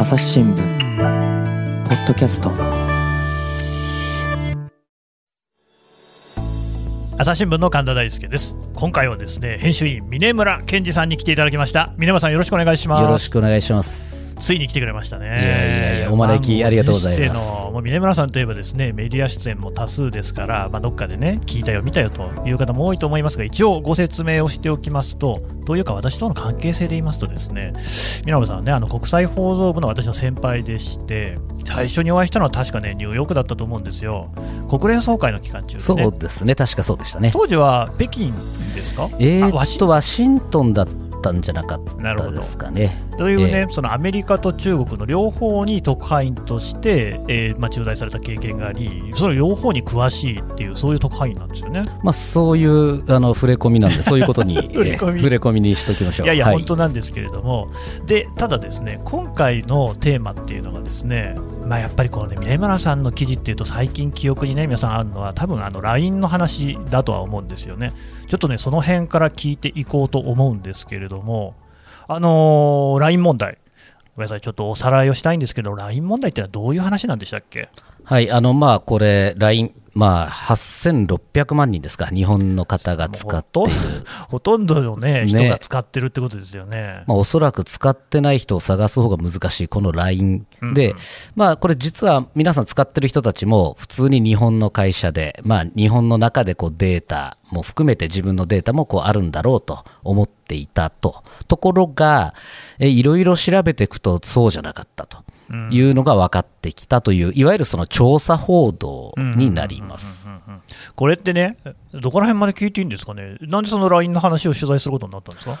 朝日新聞ポッドキャスト。朝日新聞の神田大輔です。今回はですね編集員峰村健二さんに来ていただきました。峰村さんよろしくお願いします。よろしくお願いしますついに来てくれましたね。いやいやいやお招きありがとうございます。のもう峰村さんといえばですねメディア出演も多数ですから、まあ、どっかでね聞いたよ見たよという方も多いと思いますが一応ご説明をしておきますとというか私との関係性で言いますとですね峰村さんはねあの国際報道部の私の先輩でして最初にお会いしたのは確かねニューヨークだったと思うんですよ。国連総会の期間中、ね、そうですね確かそうでしたね。当時は北京ですか？えー、っとワシントンだったったんじゃなかったですかね。というね、えー、そのアメリカと中国の両方に特派員として、えーまあ、駐在された経験があり、その両方に詳しいっていう、そういう特派員なんですよね。まあ、そういうあの触れ込みなんで、そういうことに 触れ込み触れ込みにしときましょう。いやいや、はい、本当なんですけれども、でただですね、今回のテーマっていうのがですね、まあ、やっぱりこのね、峰村さんの記事っていうと、最近記憶にね、皆さんあるのは、多分あの LINE の話だとは思うんですよね。ちょっとね、その辺から聞いていこうと思うんですけれども、あのー、LINE 問題、ごめんなさい、ちょっとおさらいをしたいんですけど、LINE 問題ってのはどういう話なんでしたっけ？はいあのまあ、これ、LINE、まあ、8600万人ですか、日本の方が使っている。ほとんどの、ね、人が使ってるってことですよね。まあ、おそらく使ってない人を探す方が難しい、この LINE で、うんうん、まあ、これ、実は皆さん使ってる人たちも、普通に日本の会社で、まあ、日本の中でこうデータも含めて、自分のデータもこうあるんだろうと思っていたと。ところが、いろいろ調べていくと、そうじゃなかったと。いうのが分かってきたという、いわゆるその調査報道になります。これってね、どこら辺まで聞いていいんですかね、なんでその LINE の話を取材することになったんですか？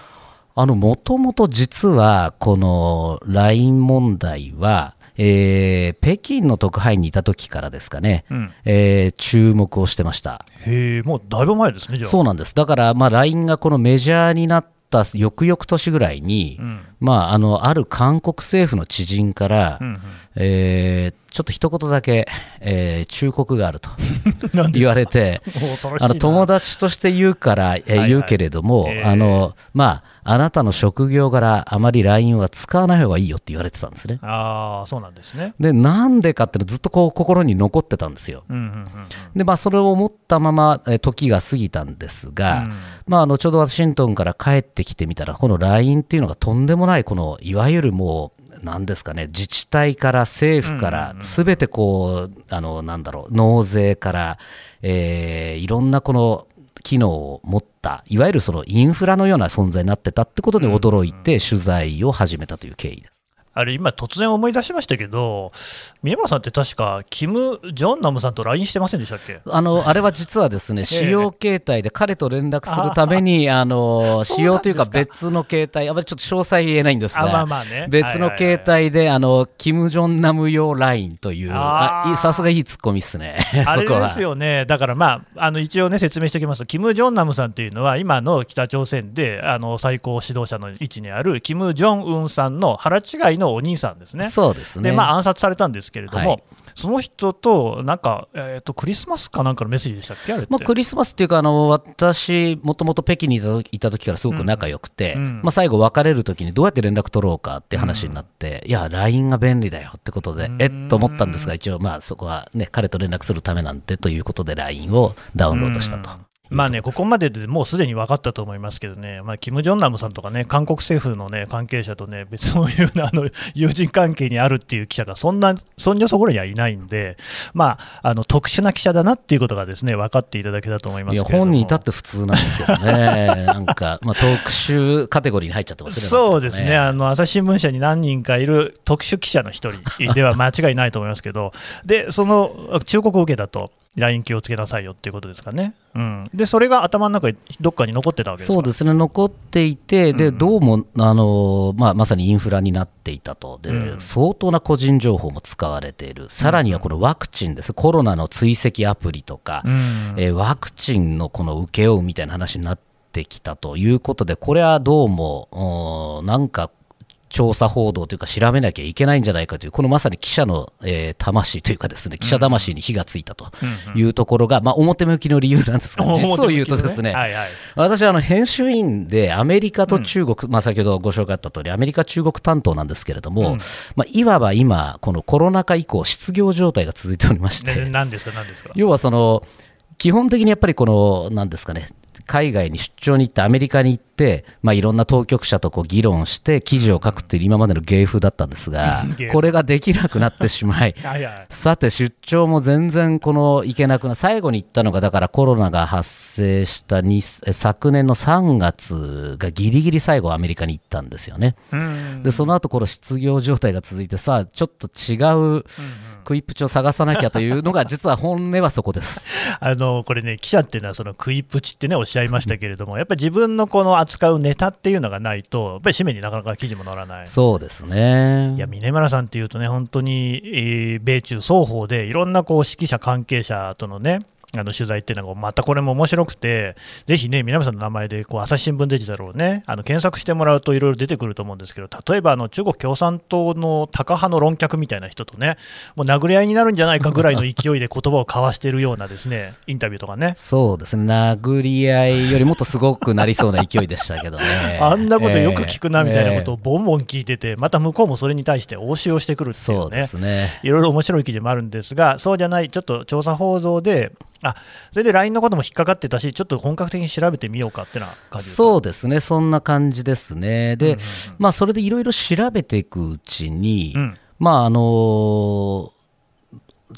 もともと実は、この LINE 問題は、えー、北京の特派員にいた時からですかね、うん、えー、注目をしてました。へえ、もうだいぶ前ですね。そうなんです、だから、まあ、LINE がこのメジャーになった翌々年ぐらいに、うん、まあ、あのある韓国政府の知人から、うんうん、えー、ちょっと一言だけ、えー、忠告があると 言われてあの友達として言うから、えー、言うけれども、はいはいえー、あのまああなたの職業柄あまり LINE は使わない方がいいよって言われてたんですね。ああそうなんですね。でなんでかってずっとこう心に残ってたんですよ。うんうんうんうん、でまあそれを思ったまま、え時が過ぎたんですが、うん、まあ、あのちょうどワシントンから帰ってきてみたらこの LINE っていうのがとんでもないこのいわゆるもうなんですかね自治体から政府からすべてこう、あのなんだろう納税から、えー、いろんなこの機能を持ったいわゆるそのインフラのような存在になってたってことで驚いて取材を始めたという経緯です。あれ、今、突然思い出しましたけど、宮山さんって確か、キム・ジョンナムさんと LINE してませんでしたっけ？あのあれは実はですね、使用形態で彼と連絡するために、あの使用というか、別の形態、あまりちょっと詳細言えないんですが、まあまあね、別の形態で、あのキム・ジョンナム用 LINE という、さすがいいツッコミっすね、あれですよね、だからまあ、あの一応ね、説明しておきますと、キム・ジョンナムさんというのは、今の北朝鮮であの最高指導者の位置にあるキム・ジョンウンさんの腹違いのお兄さんですね。そうですね。で、まあ、暗殺されたんですけれども、はい、その人と、なんか、えーと、クリスマスかなんかのメッセージでしたっけ、まあ、クリスマスっていうか、あの私、もともと北京にいた時からすごく仲良くて、うんうん、まあ、最後、別れる時にどうやって連絡取ろうかって話になって、うん、いや、LINE が便利だよってことで、えっと思ったんですが、一応、まあ、そこはね、彼と連絡するためなんてということで、LINE をダウンロードしたと。まあね、ここまででもうすでに分かったと思いますけどね、まあ、キム・ジョンナムさんとかね、韓国政府の、ね、関係者とね、別のいうあの 友人関係にあるっていう記者が、そんな、そんじょそこらにはいないんで、まあ、あの特殊な記者だなっていうことがですね分かっていただけたと思いますいや本人いたって普通なんですけどね、なんか、まあ、特殊カテゴリーに入っちゃってますねそうですね、あの朝日新聞社に何人かいる特殊記者の一人では間違いないと思いますけど、でその忠告を受けたと。LINE 気をつけなさいよっていうことですかね、うん、でそれが頭の中にどっかに残ってたわけですそうですね、残っていて、でどうもあの、まあ、まさにインフラになっていたと。で、うん、相当な個人情報も使われている、さらにはこのワクチンです、コロナの追跡アプリとか、うん、えー、ワクチンのこの請け負うみたいな話になってきたということで、これはどうも、なんか調査報道というか調べなきゃいけないんじゃないかというこのまさに記者の、えー、魂というかですね記者魂に火がついたというところが、まあ、表向きの理由なんですが、実を言うとですね、はいはい、私はあの編集員でアメリカと中国、うん、まあ、先ほどご紹介あった通りアメリカ中国担当なんですけれども、うん、まあ、いわば今このコロナ禍以降失業状態が続いておりまして、何ですか何ですか？要はその基本的にやっぱりこのなんですかね海外に出張に行ってアメリカに行って、まあ、いろんな当局者とこう議論して記事を書くっていう今までの芸風だったんですが、これができなくなってしまい。さて出張も全然この行けなくな最後に行ったのがだからコロナが発生した昨年の3月がギリギリ最後アメリカに行ったんですよね。でその後この失業状態が続いてさちょっと違う、クイップチを探さなきゃというのが、実は本音はそこです。あのこれね、記者っていうのは、そのクイップチってね、おっしゃいましたけれども、やっぱり自分のこの扱うネタっていうのがないと、やっぱり紙面になかなか記事も載らない。そうですね。いや峰村さんっていうとね、本当に、えー、米中双方でいろんなこう指揮者、関係者とのね、あの取材っていうのがまたこれも面白くて、ぜひね、南さんの名前でこう朝日新聞デジタルをね、あの検索してもらうといろいろ出てくると思うんですけど、例えばあの中国共産党のタカ派の論客みたいな人とね、もう殴り合いになるんじゃないかぐらいの勢いで言葉を交わしているようなですね インタビューとかね。そうですね、殴り合いよりもっとすごくなりそうな勢いでしたけどね。あんなことよく聞くなみたいなことをボンボン聞いてて、また向こうもそれに対して応酬をしてくるっていうね、そうねいろいろ面白い記事もあるんですが、そうじゃない、ちょっと調査報道で、あそれで LINE のことも引っかかってたし、ちょっと本格的に調べてみようかってな感じそうですね、そんな感じですね。で、うんうんうん、まあ、それでいろいろ調べていくうちに、うん、まああのー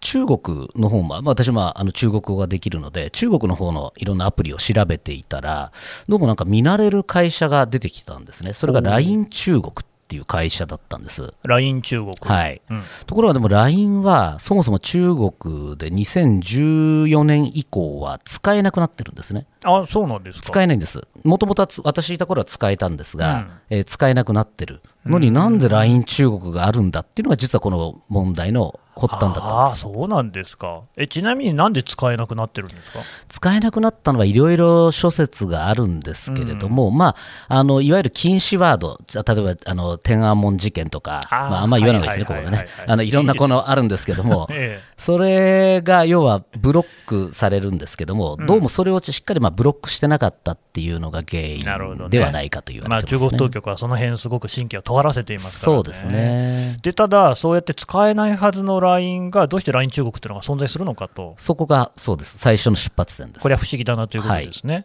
中国の方も、まあ、私もあの中国語ができるので、中国の方のいろんなアプリを調べていたら、どうもなんか見慣れる会社が出てきたんですね。それが LINE 中国っていう会社だったんです。LINE 中国。はい。うん、ところがでも LINE はそもそも中国で2014年以降は使えなくなってるんですね。あ、そうなんですか。使えないんです。もともと私いた頃は使えたんですが、うん、えー、使えなくなってるのになんで LINE 中国があるんだっていうのが実はこの問題の発端だったんです。そうなんですか。えちなみになんで使えなくなってるんですか？使えなくなったのはいろいろ諸説があるんですけれども、うん、まあ、あのいわゆる禁止ワード例えばあの天安門事件とかあ,、まあ、あんまり言わないですね、ここでね。あのいろんなこのあるんですけども、ええ、それが要はブロックされるんですけども、どうもそれをしっかりまあブロックしてなかったっていうのが原因ではないかという、ね、まあ、中国当局はその辺すごく神経を尖らせていますから、ね、そうですね。でただ、そうやって使えないはずの LINE がどうして LINE 中国っていうのが存在するのかと。そこがそうです、最初の出発点です。これは不思議だなということですね。はい、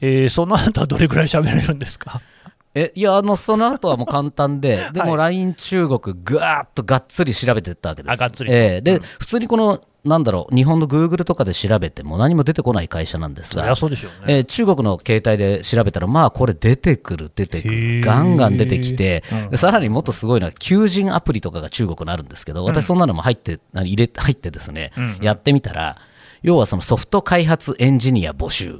えー、その後はどれぐらい喋れるんですか？えいやあのその後はもう簡単で、でも LINE 中国、ぐわっとがっつり調べていったわけです。あがっつり、えー、で、うん、普通にこのなんだろう日本のグーグルとかで調べても何も出てこない会社なんですが、そね。えー、中国の携帯で調べたら、まあこれ出てくる、出てくる、ガンガン出てきて、うん、さらにもっとすごいのは、求人アプリとかが中国にあるんですけど、私、そんなのも入って、入れ入ってですね、うん、やってみたら、要はそのソフト開発エンジニア募集、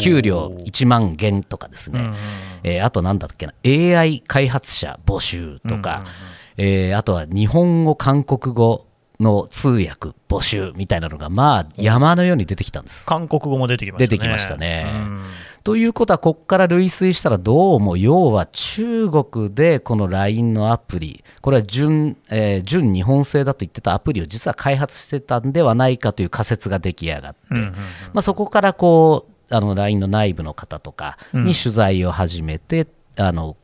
給料1万元とかですね、うん、えー、あとなんだっけな、AI 開発者募集とか、うん、えー、あとは日本語、韓国語、の通訳募集みたいなのが、まあ、山のように出てきたんです。韓国語も出てきましたね。出てきましたね。ということは、ここから類推したら、どうも要は中国でこの LINE のアプリ、これは純,、えー、純日本製だと言ってたアプリを実は開発してたんではないかという仮説が出来上がって、まあ、そこからこうあの LINE の内部の方とかに取材を始めて、うん、あの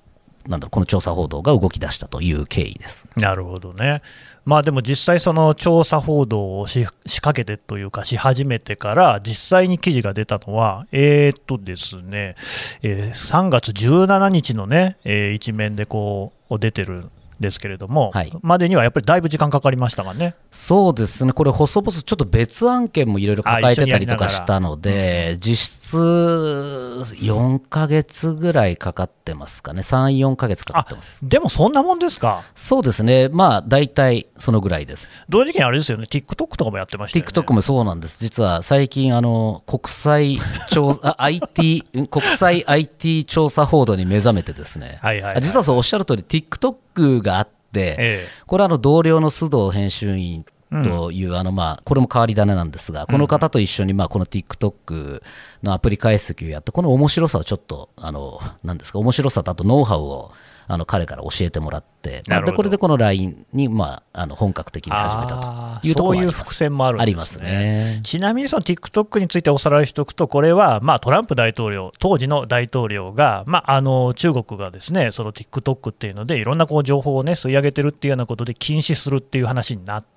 なんだろうこの調査報道が動き出したという経緯です。なるほどね。まあでも実際、その調査報道を仕掛けてというか、し始めてから、実際に記事が出たのは、えー、っとですね、えー、3月17日のね、えー、一面でこう出てるですけれども、はい、までにはやっぱりだいぶ時間かかりましたがね。そうですね、これ、細々、ちょっと別案件もいろいろ抱えてたりとかしたので、うん、実質4か月ぐらいかかってますかね、3、4か月かかってます。でもそんなもんですか。そうですね、まあ大体そのぐらいです。同時期にあれですよね、TikTok とかもやってましたよね。TikTok もそうなんです、実は最近、あの国際調 IT 国際 IT 調査報道に目覚めてですね、はいはいはい、実はそうおっしゃる通り、TikTok クがあって、ええ、これはあの同僚の須藤編集員という、うん、あのまあこれも変わり種なんですが、この方と一緒にまあこの TikTok のアプリ解析をやって、この面白さをちょっと、あのなんですか、面白さとあとノウハウをあの彼から教えてもらって、まあ、でこれでこの LINE に、まあ、あの本格的に始めたというところそういう伏線もあるんですね。すねちなみにその TikTok についておさらいしておくと、これは、まあ、トランプ大統領、当時の大統領が、まあ、あの中国がですねその TikTok っていうので、いろんなこう情報を、ね、吸い上げてるっていうようなことで禁止するっていう話になって。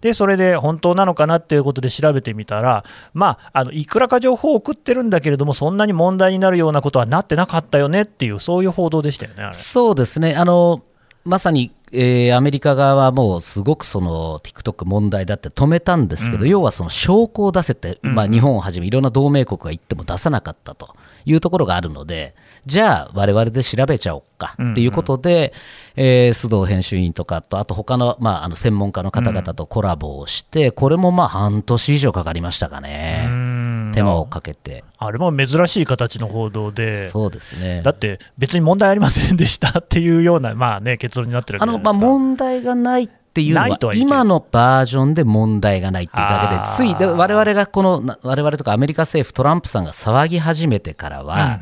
でそれで本当なのかなっていうことで調べてみたら、まあ、あのいくらか情報を送ってるんだけれども、そんなに問題になるようなことはなってなかったよねっていう、そういう報道でしたよね、そうですねあのまさにえー、アメリカ側はもうすごくその TikTok 問題だって止めたんですけど、うん、要はその証拠を出せて、まあ、日本をはじめいろんな同盟国が言っても出さなかったというところがあるので、じゃあ、われわれで調べちゃおうかっていうことで、うんうん、えー、須藤編集員とかと、あと他のまあ、あの専門家の方々とコラボをして、これもまあ半年以上かかりましたかね。手間をかけて。あれも珍しい形の報道で、そうですね。だって別に問題ありませんでしたっていうような、まあね、結論になってるあの、まあ、問題がないっていうのは、今のバージョンで問題がないっていうだけで、つい、で我々がこの、我々とかアメリカ政府、トランプさんが騒ぎ始めてからは、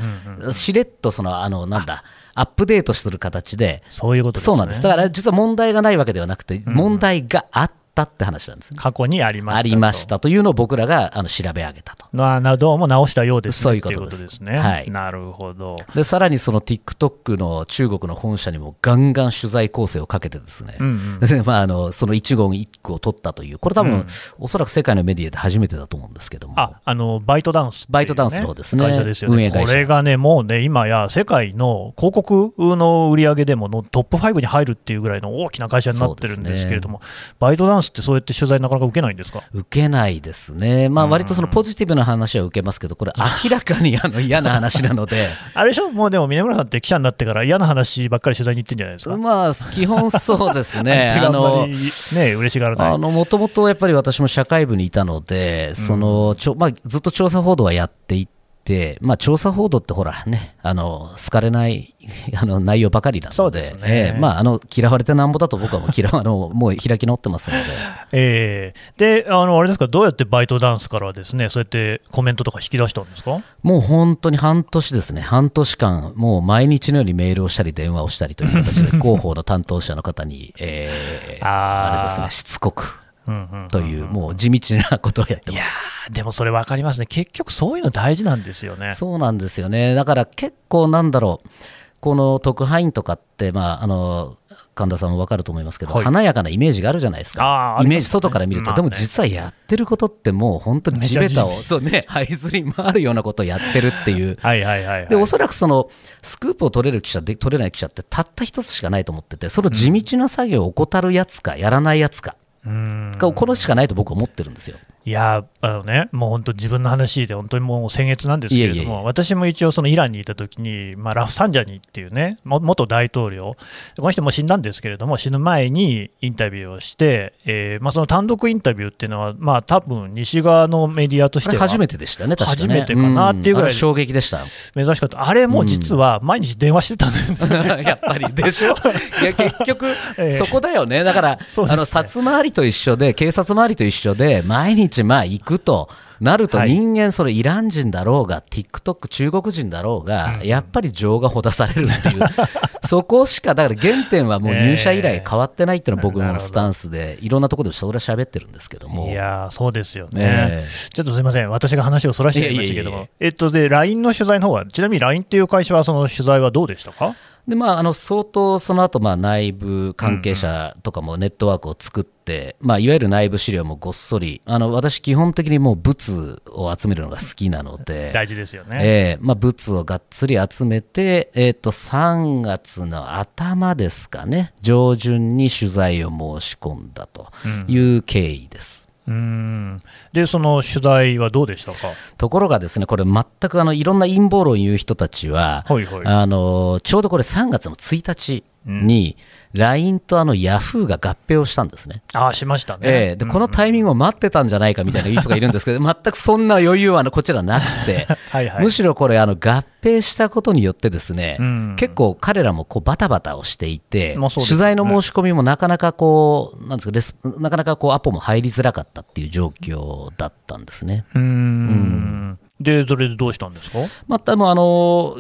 しれっとその、あの、なんだ、アップデートする形で、そういうこと、ね、そうなんです。だから実は問題がないわけではなくて、問題があって、ったって話なんですね。過去にありましたありましたというのを僕らがあの調べ上げたと。ななどうも直したようですね。そういうことですね。はい、なるほどでさらにその TikTok の中国の本社にもガンガン取材構成をかけてですね、うんうん、まあ、あのその一言一句を取ったという、これ多分、うん、おそらく世界のメディアで初めてだと思うんですけども。ああのバイトダンス、ね、バイトダンスの方ですね。会社ですよね。これがね、もうね、今や世界の広告の売り上げでものトップ5に入るっていうぐらいの大きな会社になってるんですけれども、ね、バイトダンスってそうやって取材なかなか受けないんですか？受けないですね、まあ割とそのポジティブな話は受けますけど、これ、明らかにあの 嫌な話なので。あれでしょ、もうでも、峰村さんって記者になってから、嫌な話ばっかり取材に行ってんじゃないですか。まあ、基本そうですね、あのね嬉しがらない。もともとやっぱり私も社会部にいたので、そのちょまあ、ずっと調査報道はやっていて、まあ、調査報道ってほらね、あの好かれない あの内容ばかりなので、でねえー、まあ、あの嫌われてなんぼだと僕はもう 嫌あのもう開き直ってますので。えー、であの、あれですか、どうやってバイトダンスからですね、そうやってコメントとか引き出したんですか？もう本当に半年ですね、半年間、もう毎日のようにメールをしたり、電話をしたりという形で、広報の担当者の方に、えー、あれですね、しつこく。という、もう地道なことをやってます。いやでもそれ分かりますね、結局そういうの大事なんですよね。そうなんですよね。だから結構なんだろう、この特派員とかって、まあ、あの神田さんも分かると思いますけど、はい、華やかなイメージがあるじゃないですか、イメージ、外から見ると、ね、でも実はやってることってもう本当に地べたを、そうね、這いずり回るようなことをやってるっていう、はいはいはい、はい、でおそらくそのスクープを取れる記者で、取れない記者ってたった一つしかないと思ってて、その地道な作業を怠るやつか、やらないやつか。このしかないと僕は思ってるんですよ。いやあのね、もう本当、自分の話で、本当にもう先月なんですけれども、私も一応、そのイランにいたときに、まあ、ラフサンジャニっていうね、元大統領、この人も死んだんですけれども、死ぬ前にインタビューをして、えーまあ、その単独インタビューっていうのは、まあ多分西側のメディアとしては、初めてでしたね、初めてかなっていうぐらい、衝撃でした。珍しかった、あれも実は毎日電話してたんです、ね、やっぱりでしょ、いや結局、そこだよね、だから、ね、あの札回りと一緒で、警察回りと一緒で、毎日まあ行くと。なると人間、それイラン人だろうが、TikTok 中国人だろうが、やっぱり情がほだされるっていう、そこしか、だから原点はもう入社以来変わってないっていうのは僕のスタンスで、いろんなところでそれは喋ってるんですけども。いやそうですよね、ちょっとすみません、私が話をそらしていましたけども、えっと、で、LINE の取材の方は、ちなみに LINE っていう会社は、その取材はどうでしたか？でまあ、あの相当その後まあ内部関係者とかもネットワークを作って、うんうん、まあ、いわゆる内部資料もごっそりあの私基本的にもう物を集めるのが好きなので。大事ですよね、えーまあ、物をがっつり集めて、えー、と3月の頭ですかね上旬に取材を申し込んだという経緯です。うんで、その取材はどうでしたか？ところがですね、これ、全くあのいろんな陰謀論を言う人たちは、はいはい、あのちょうどこれ、3月の1日に、LINE とあのヤフーが合併をしたんですね。あしましたね、えー、で、このタイミングを待ってたんじゃないかみたいな人がいるんですけど、全くそんな余裕はあのこちらなくて。はい、むしろこれ、あの合併したことによって、ですね、うん、結構彼らもこうバタバタをしていて、ね、取材の申し込みもなかなかこう、なんですかなかなかこうアポも入りづらかったっていう状況だったんですね。うん。で、それでどうしたんですか、まあ、多分あの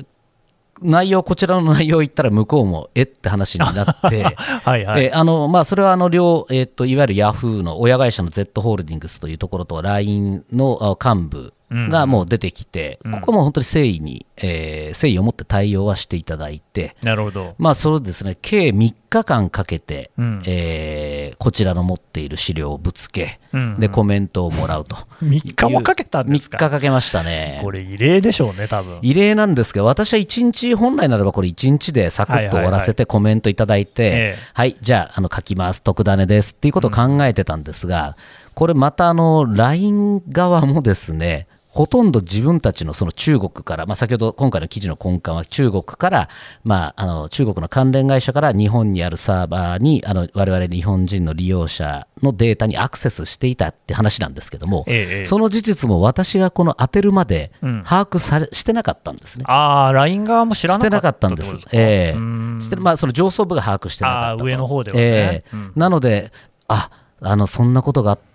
内容、こちらの内容を言ったら、向こうもえ？って話になって、はいはい、えあのまあ、それはあの両、えーと、いわゆるヤフーの親会社の Z ホールディングスというところと LINE の幹部がもう出てきて、うん、ここも本当に誠意に、えー、誠意を持って対応はしていただいて、なるほど。まあ、それですね計3日間かけて、うん、えー、こちらの持っている資料をぶつけ、うん。うん、でコメントをもらうと。3日もかけたんですか ?3 日かけましたね。これ、異例でしょうね、多分。異例なんですけど、私は1日、本来ならばこれ、1日でサクッと終わらせてコメントいただいて、はい、じゃああの書きます、特ダネですっていうことを考えてたんですが、これまたあの LINE 側もですねほとんど自分たちのその中国から、まあ、先ほど今回の記事の根幹は中国から、まあ、あの中国の関連会社から日本にあるサーバーにあの我々日本人の利用者のデータにアクセスしていたって話なんですけども、ええ、その事実も私がこの当てるまで把握され、うん、してなかったんですね。ああ、LINE 側も知らなかったんです。ええ。してまあ、その上層部が把握してなかった上の方ではね、ええ。うん、なので、ああのそんなことがあって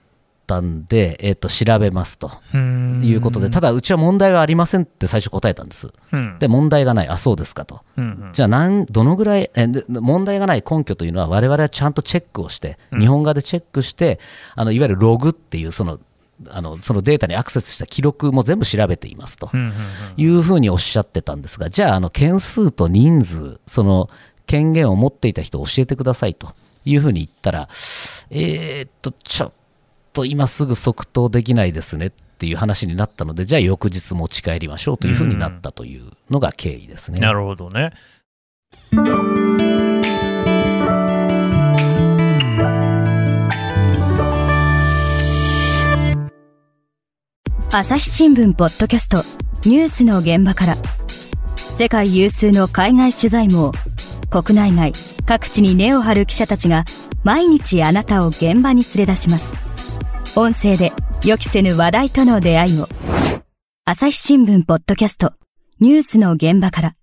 ったんで、えー、と調べますということで、ただ、うちは問題はありませんって最初答えたんです。うん、で、問題がない、あ、そうですかと。うんうん、じゃあなん、どのぐらい、え問題がない根拠というのは、我々はちゃんとチェックをして、日本側でチェックして、あのいわゆるログっていう、そのあのそのデータにアクセスした記録も全部調べていますと。いうふうにおっしゃってたんですが、じゃあ、あの件数と人数、その権限を持っていた人を教えてくださいというふうに言ったら、えー、っと、ちょと今すぐ即答できないですねっていう話になったので、じゃあ翌日持ち帰りましょうというふうになったというのが経緯ですね。なるほどね。朝日新聞ポッドキャストニュースの現場から世界有数の海外取材網国内外各地に根を張る記者たちが毎日あなたを現場に連れ出します音声で予期せぬ話題との出会いを。朝日新聞ポッドキャストニュースの現場から。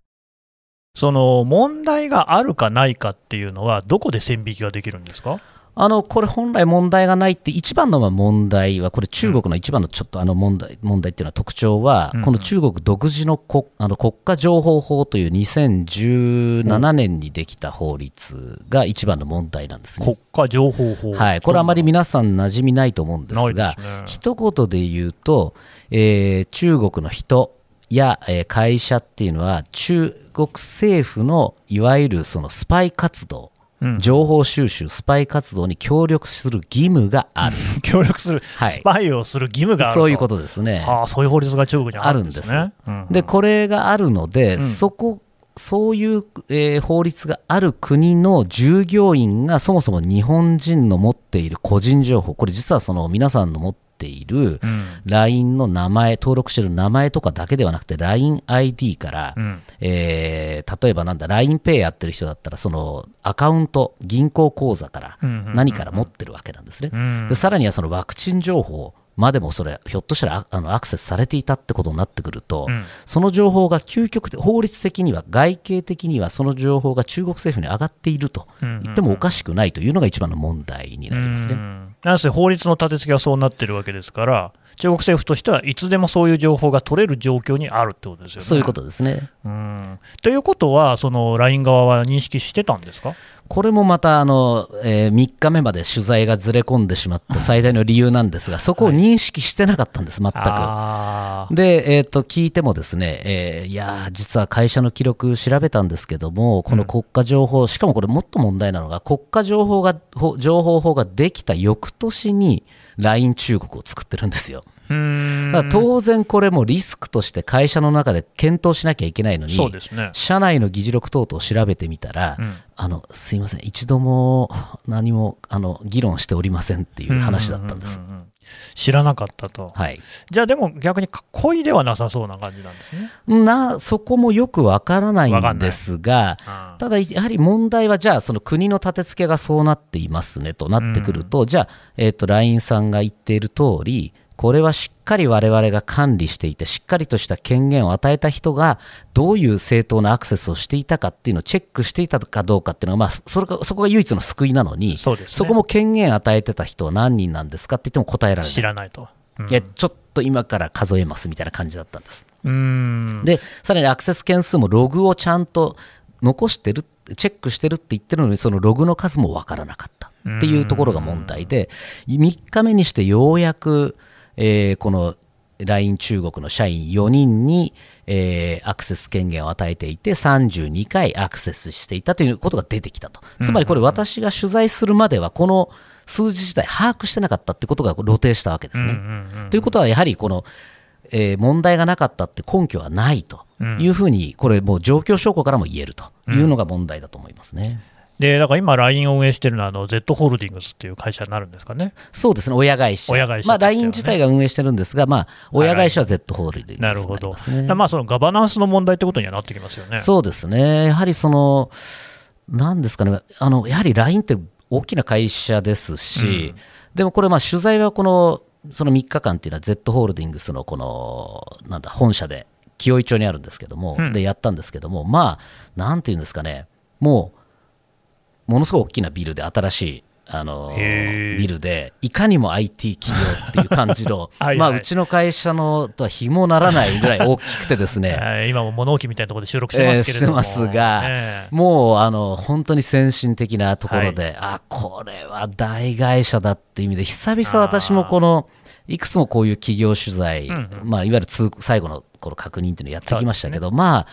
その問題があるかないかっていうのは、どこで線引きができるんですか？あのこれ、本来問題がないって、一番の問題は、これ、中国の一番のちょっとあの問題問題っていうのは特徴は、この中国独自の国あの国家情報法という2017年にできた法律が一番の問題なんですね。国家情報法、はい、これ、あまり皆さん馴染みないと思うんですが、一言で言うと、えー、中国の人や、えー、会社っていうのは、中国政府のいわゆるそのスパイ活動、情報収集、スパイ活動に協力する義務がある。協力する、はい、スパイをする義務があるそういうことですね。はあ、そういう法律が中国にあるんですね。で、これがあるので、うん、そこ、そういう、えー、法律がある国の従業員がそもそも日本人の持っている個人情報、これ実はその皆さんの持っている LINE の名前、登録している名前とかだけではなくて LINEID から、うん、えー、例えばなんだ LINEPay やってる人だったらそのアカウント銀行口座から何から持ってるわけなんですね。でさらにはそのワクチン情報までもそれ、ひょっとしたらあのアクセスされていたってことになってくると、うん、その情報が究極的、法律的には、外形的にはその情報が中国政府に上がっていると言ってもおかしくないというのが一番の問題になりますね。なんせ法律の立て付けがそうなってるわけですから、中国政府としてはいつでもそういう情報が取れる状況にあるってことですよね。そういうことですね。うんということは、その LINE 側は認識してたんですか？これもまたあの、えー、3日目まで取材がずれ込んでしまった最大の理由なんですが、そこを認識してなかったんです、全く。で、えーと、聞いてもですね、えー、いや実は会社の記録調べたんですけども、この国家情報、うん、しかもこれ、もっと問題なのが、国家情報が情報法ができた翌年に、LINE 中国を作ってるんですよ。だから当然これもリスクとして会社の中で検討しなきゃいけないのに、ね、社内の議事録等々を調べてみたら、うん、あのすいません、一度も何もあの議論しておりませんっていう話だったんです。知らなかったと、はい、じゃあでも逆に故意ではなさそうな感じなんですね。なそこもよくわからないんですが、ただやはり問題は、じゃあ、その国の立て付けがそうなっていますねとなってくると、うん、じゃあ、えーと、LINE さんが言っている通り、これはしっかり我々が管理していて、しっかりとした権限を与えた人が、どういう正当なアクセスをしていたかっていうのをチェックしていたかどうかっていうのは、まあ、それがそこが唯一の救いなのに、そ、ね,、こも権限与えてた人は何人なんですかって言っても答えられない。知らないと。うん、いやちょっと今から数えますみたいな感じだったんです。でさらにアクセス件数もログをちゃんと残してるチェックしてるって言ってるのにそのログの数も分からなかったっていうところが問題で3日目にしてようやく、えー、この LINE 中国の社員4人に、えー、アクセス権限を与えていて32回アクセスしていたということが出てきたとつまりこれ私が取材するまではこの数字自体把握してなかったってことが露呈したわけですね。ということはやはりこの、えー、問題がなかったって根拠はないというふうにこれもう状況証拠からも言えるというのが問題だと思いますね。うんでだから今、LINE を運営しているのはあの Z ホールディングスっていう会社になるんですかね。そうですね、親会社。親会社、ね、まあ、LINE 自体が運営してるんですが、まあ、親会社は Z ホールディングス、ね、なるほど。まあ、そのガバナンスの問題ってことにはなってきますよね。そうですね。やはりその、なんですかね、あの、やはり LINE って大きな会社ですし、うん、でもこれ、まあ、取材はこの、その3日間っていうのは Z ホールディングスのこの、なんだ、本社で、清井町にあるんですけども、うん、で、やったんですけども、まあ、なんていうんですかね、もう、ものすごい大きなビルで新しいあのビルでいかにも IT 企業っていう感じの はい、まあ、うちの会社のとは比もならないぐらい大きくてですね。今も物置みたいなところで収録してますけれども、えー、してますが、えー、もうあの本当に先進的なところで、はい、あこれは大会社だっていう意味で久々私もこのいくつもこういう企業取材、うんうん、まあ、いわゆる最後のこの確認っていうのをやってきましたけど、ね、まあ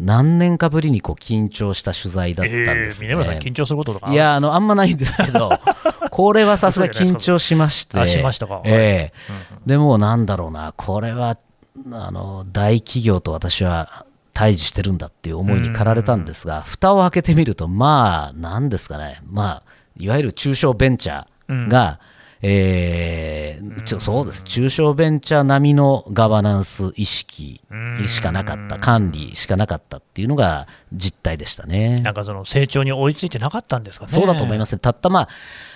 何年かぶりにこう緊張した取材だったんですね。えー、緊張することとかいやあの、あんまないんですけど、これはさすが緊張しまして、しましたか、えー、うんうん、でもなんだろうな、これはあの大企業と私は対峙してるんだっていう思いに駆られたんですが、蓋を開けてみると、まあ、なんですかね、まあ、いわゆる中小ベンチャーが、うんえー、ちょそうです中小ベンチャー並みのガバナンス意識しかなかった、管理しかなかったっていうのが実態でしたねなんかその成長に追いついてなかったんですかね。そうだと思います、たった、まあ、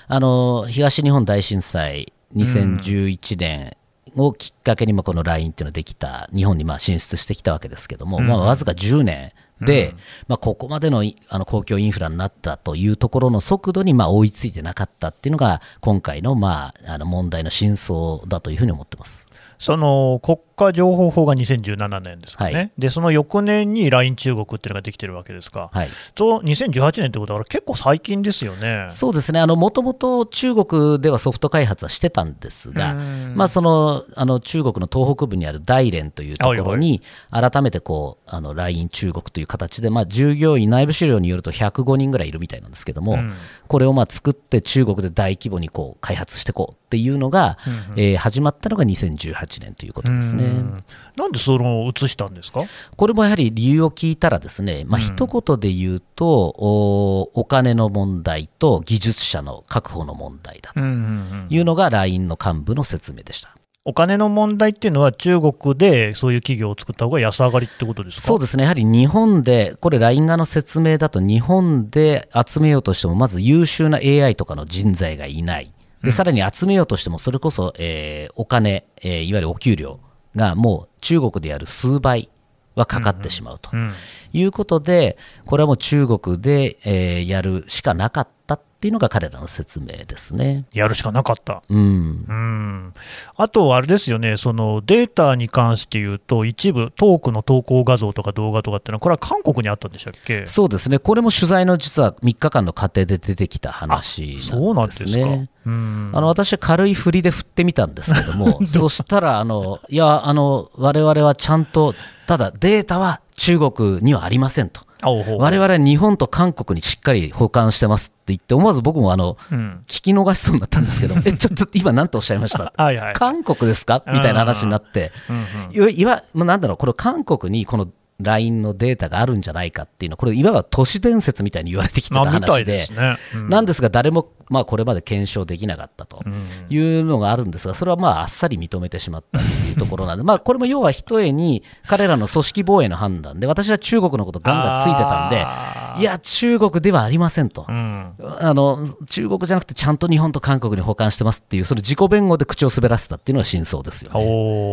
あの東日本大震災2011年をきっかけにこの LINE っていうのができた、日本にまあ進出してきたわけですけども、まあ、わずか10年。で、うん、まあ、ここまでのあの公共インフラになったというところの速度にまあ追いついてなかったっていうのが、今回のまああの問題の真相だというふうに思ってます。その国家情報法が2017年ですかね、はい、でその翌年に LINE 中国っていうのができてるわけですか、はい、と2018年ってことは、結構最近ですよね。そうですね、もともと中国ではソフト開発はしてたんですが、まあ、そのあの中国の東北部にある大連というところに、改めてこうあの LINE 中国という形で、まあ、従業員、内部資料によると105人ぐらいいるみたいなんですけども、うん、これをまあ作って、中国で大規模にこう開発していこうっていうのが、うんうん、えー、始まったのが2018年ということですね。なんでその移したんですか？これもやはり理由を聞いたらですね、まあ一言で言うと、お金の問題と技術者の確保の問題だというのが LINE の幹部の説明でした。お金の問題っていうのは、中国でそういう企業を作った方が安上がりってことですか？そうですね、やはり日本で、これ、LINE 側の説明だと、日本で集めようとしても、まず優秀な AI とかの人材がいない、でさらに集めようとしても、それこそ、えー、お金、えー、いわゆるお給料がもう中国でやる数倍はかかってしまうということで、これはもう中国で、えー、やるしかなかったっていうのが彼らの説明ですね。やるしかなかった。うん。うん。あと、あれですよね、そのデータに関して言うと、一部、トークの投稿画像とか動画とかっていうのは、これは韓国にあったんでしたっけ？そうですね、これも取材の実は3日間の過程で出てきた話なんですね。そうなんですか。あの私は軽い振りで振ってみたんですけども、そしたらあの、いや、あの我々はちゃんと、ただデータは中国にはありませんと。我々は日本と韓国にしっかり保管してますって言って、思わず僕もあの、うん、聞き逃しそうになったんですけど、え、ちょっと今、なんとおっしゃいました？はい、はい、韓国ですか？みたいな話になって、うんうん、いわ、なんだろう、これ、韓国にこの LINE のデータがあるんじゃないかっていうのは、これ、いわば都市伝説みたいに言われてきてた話で、ね。うん、なんですが、誰もまあ、これまで検証できなかったというのがあるんですが、それはまああっさり認めてしまったというところなんで、まあこれも要はひとえに彼らの組織防衛の判断で、私は中国のことガンガンついてたんで、いや、中国ではありませんと、うん、あの、中国じゃなくて、ちゃんと日本と韓国に保管してますっていう、その自己弁護で口を滑らせたっていうのが真相ですよね。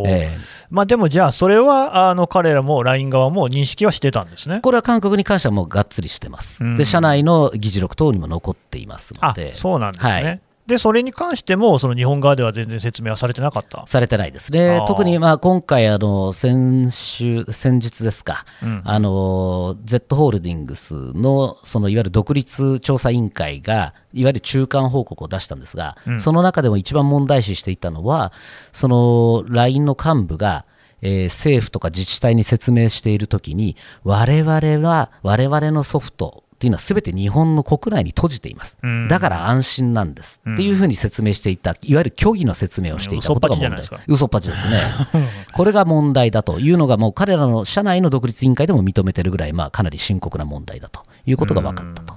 えー、まあ、でもじゃあ、それはあの彼らも LINE 側も認識はしてたんですね。これは韓国に関してはもうがっつりしてます、うん、で社内の議事録等にも残っていますので。そうなんですね、はい。でそれに関しても、その日本側では全然説明はされてなかった。されてないですね、特にまあ今回あの先週、先日ですか、うん、あの Z ホールディングスのそのいわゆる独立調査委員会が、いわゆる中間報告を出したんですが、うん、その中でも一番問題視していたのは、その LINE の幹部が、えー、政府とか自治体に説明しているときに、我々は、我々のソフトっていうのはすべて日本の国内に閉じています、だから安心なんです。っていうふうに説明していた、いわゆる虚偽の説明をしていたことが問題、嘘っぱちですね、これが問題だというのが、もう彼らの社内の独立委員会でも認めてるぐらい、まあ、かなり深刻な問題だということが分かったと。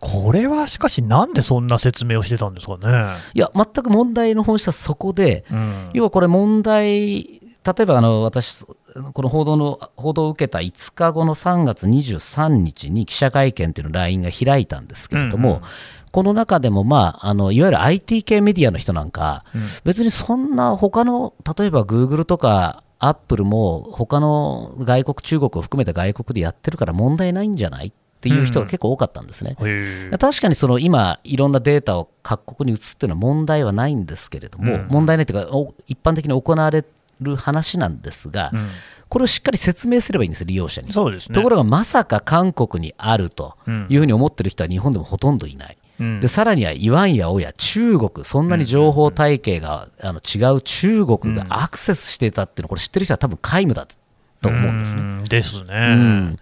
これはしかし、なんでそんな説明をしてたんですかね。いや、全く問題の本質はそこで、うん、要はこれ、問題例えばあの私、この報道の報道を受けた5日後の3月23日に記者会見というのを LINE が開いたんですけれども、うんうん、この中でも、まあ、あのいわゆる IT 系メディアの人なんか、うん、別にそんな他の例えばグーグルとかアップルも他の外国、中国を含めた外国でやってるから問題ないんじゃないっていう人が結構多かったんですね。うん、確かにその今、いろんなデータを各国に移すっていうのは問題はないんですけれども、うん、問題ないというか、一般的に行われる話なんですが、うん、これをしっかり説明すればいいんです、利用者に。そうですね、ところが、まさか韓国にあるというふうに思ってる人は日本でもほとんどいない。うん、でさらにはイワンやおや中国、そんなに情報体系が、あの違う中国がアクセスしていたっていうの、これ知ってる人は多分皆無だと思うんですね。ですね。うん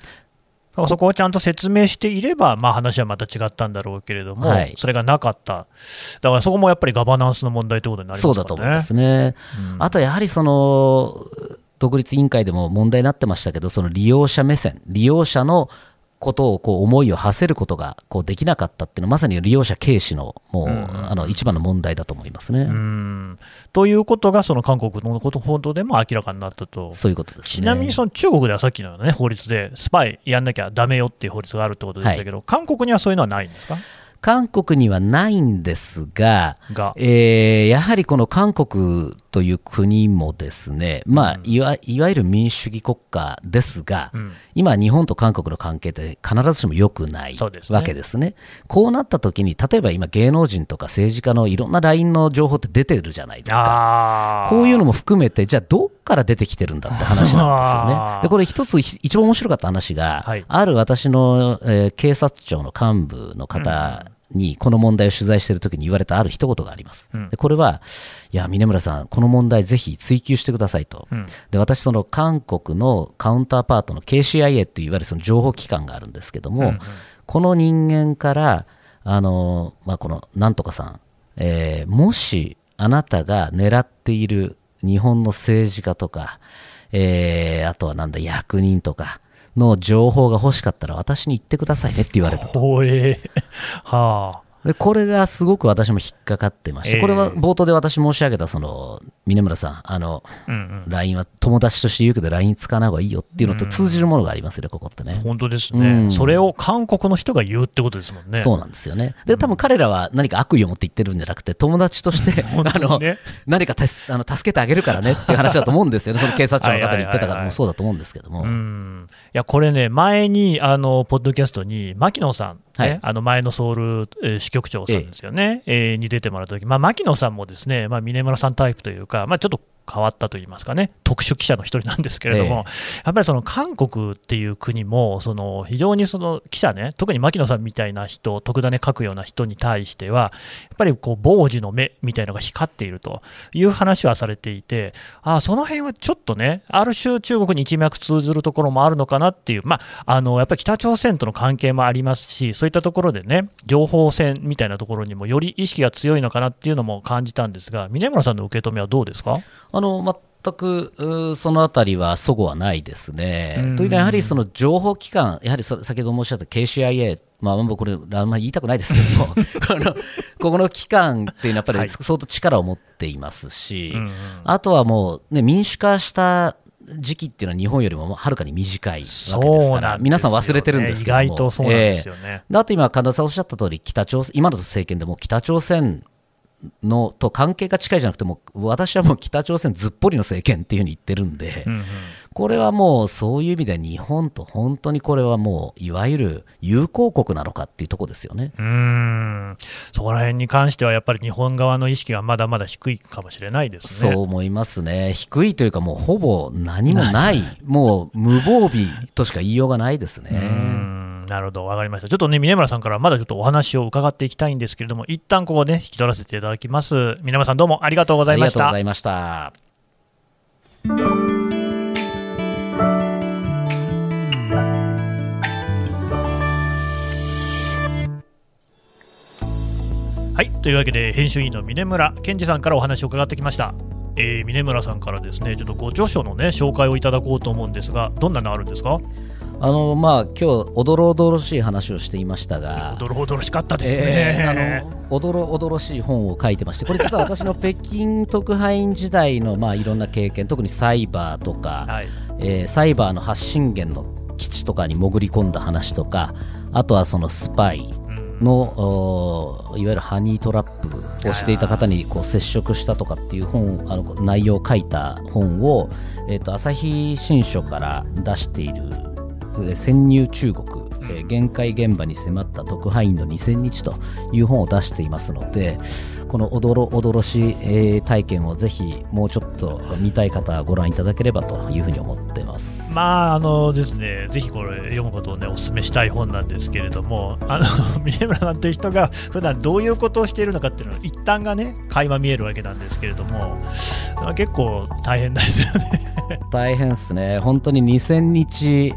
そこをちゃんと説明していれば、まあ、話はまた違ったんだろうけれども、はい、それがなかった、だからそこもやっぱりガバナンスの問題ということになりますか、ね、そうだと思いますね。うん、あとやはりその独立委員会でも問題になってましたけど、その利用者目線、利用者のことをこう思いを馳せることがこうできなかったっていうのはまさに利用者軽視のもう、あの一番の問題だと思いますね。ということがその韓国のこと報道でも明らかになったと。そういうことです、ね、ちなみにその中国ではさっきの、ね、法律でスパイやんなきゃだめよっていう法律があるってことでしたけど、はい、韓国にはそういうのはないんですか？韓国にはないんですが、が。えー、やはりこの韓国という国もですね、まあ、いわいわゆる民主主義国家ですが、うん、今、日本と韓国の関係って必ずしも良くないわけですね。こうなった時に、例えば今、芸能人とか政治家のいろんな LINE の情報って出てるじゃないですか。こういうのも含めて、じゃあ、どっから出てきてるんだって話なんですよね。で、これ一つ一番面白かった話が、はい、ある私の、えー、警察庁の幹部の方、うんにこの問題を取材しているときに言われたある一言があります。うん、でこれは、いや、峰村さん、この問題ぜひ追及してくださいと。うん、で私、その韓国のカウンターパートの KCIA といういわゆるその情報機関があるんですけども、うんうん、この人間から、あの、まあ、このなんとかさん、えー、もしあなたが狙っている日本の政治家とか、えー、あとはなんだ、役人とか、の情報が欲しかったら私に言ってくださいねって言われたと。えー、はあ。でこれがすごく私も引っかかってまして、これは冒頭で私申し上げたその峰村さん、あの、うんうん、LINE は友達として言うけど LINE 使わない方がいいよっていうのと通じるものがありますよね、ここってね。本当ですね、うん、それを韓国の人が言うってことですもんね。そうなんですよね。で、多分彼らは何か悪意を持って言ってるんじゃなくて、友達として あの何かたあの助けてあげるからねっていう話だと思うんですよね、その警察庁の方に言ってたからもそうだと思うんですけども。いや、これね、前にあのポッドキャストに牧野さんはい、あの前のソウル、えー、支局長さんですよね、ええー、に出てもらったとき、まあ、牧野さんもですね、まあ、峰村さんタイプというか、まあ、ちょっと変わったといいますかね、特殊記者の一人なんですけれども、え。やっぱりその韓国っていう国も、その非常にその記者ね、特に牧野さんみたいな人、特ダネ書くような人に対しては、やっぱりこう傍受の目みたいなのが光っているという話はされていて、あその辺はちょっとね、ある種、中国に一脈通ずるところもあるのかなっていう、まあ、あのやっぱり北朝鮮との関係もありますし、そういったところでね、情報戦みたいなところにもより意識が強いのかなっていうのも感じたんですが、峰村さんの受け止めはどうですか？あの全くそのあたりはそごはないですね。というのは、やはりその情報機関、やはり先ほど申し上げた KCIA、まあ、僕、これ、あんまり言いたくないですけども この、ここの機関っていうのは、やっぱり相当力を持っていますし、はい、あとはもう、ね、民主化した時期っていうのは日本よりもはるかに短いわけですから、皆さん忘れてるんですけども、意外とそうなんですよね。えー、あと今、神田さんおっしゃった通り、北朝鮮、今の政権でも北朝鮮のと関係が近いじゃなくても私はもう北朝鮮ずっぽりの政権っていうふうに言ってるんで、うんうん、これはもうそういう意味で日本と本当にこれはもういわゆる友好国なのかっていうとこですよね。うん。そこら辺に関してはやっぱり日本側の意識がまだまだ低いかもしれないですね。そう思いますね。低いというかもうほぼ何もない。もう無防備としか言いようがないですね。なるほど、分かりました。ちょっとね、峰村さんからまだちょっとお話を伺っていきたいんですけれども、一旦ここね、引き取らせていただきます。峰村さん、どうもありがとうございました。ありがとうございました。はい、というわけで編集員の峰村健二さんからお話を伺ってきました。えー、峰村さんからですねちょっとご著書のね紹介をいただこうと思うんですがどんなのあるんですか？あのまあ今日おどろおどろしい話をしていましたがおどろおどろしかったですね、えー、あのおどろおどろしい本を書いてましてこれ実は 私の北京特派員時代のまあいろんな経験特にサイバーとか、はい、えー、サイバーの発信源の基地とかに潜り込んだ話とかあとはそのスパイの、いわゆるハニートラップをしていた方にこう接触したとかっていう本あの内容を書いた本を、えーと、朝日新書から出している「潜入中国」えー、限界現場に迫った特派員の2000日という本を出していますのでこのおどろおどろし、えー、体験をぜひもうちょっと見たい方はご覧いただければというふうに思ってます。まああのですねぜひこれ読むことをねお勧めしたい本なんですけれどもあの 峰村さんという人が普段どういうことをしているのかっていうのは一旦がね垣間見えるわけなんですけれども結構大変ですよね。大変ですね。本当に2000日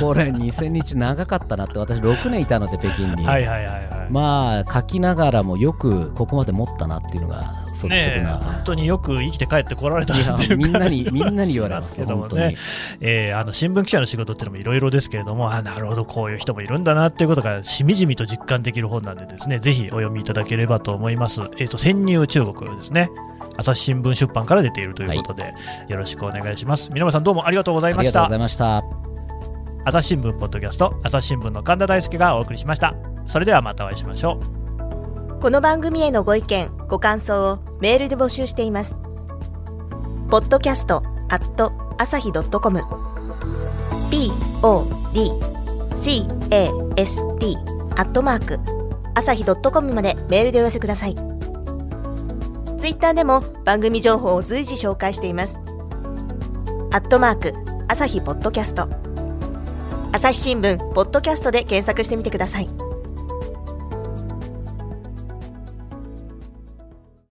これ 2000日長かったなって私6年いたので北京に。はいはいはい、はい、まあ書きながらもよくここまで持ったなっていうのが率直な、本当によく生きて帰ってこられたっていうみんなにみんなに言われますけどもね、えー、あの新聞記者の仕事っていうのもいろいろですけれどもあなるほどこういう人もいるんだなっていうことがしみじみと実感できる本なんでですねぜひお読みいただければと思います。えっ、ー、と潜入中国ですね。朝日新聞出版から出ているということで、はい、よろしくお願いします。皆さんどうもありがとうございました。ありがとうございました。朝日新聞ポッドキャスト朝日新聞の神田大輔がお送りしました。それではまたお会いしましょう。この番組へのご意見ご感想をメールで募集しています。podcast at 朝日 .com podcast アットマーク朝日 .com までメールでお寄せください。ツイッターでも番組情報を随時紹介しています。アットマーク朝日ポッドキャスト。朝日新聞ポッドキャストで検索してみてください。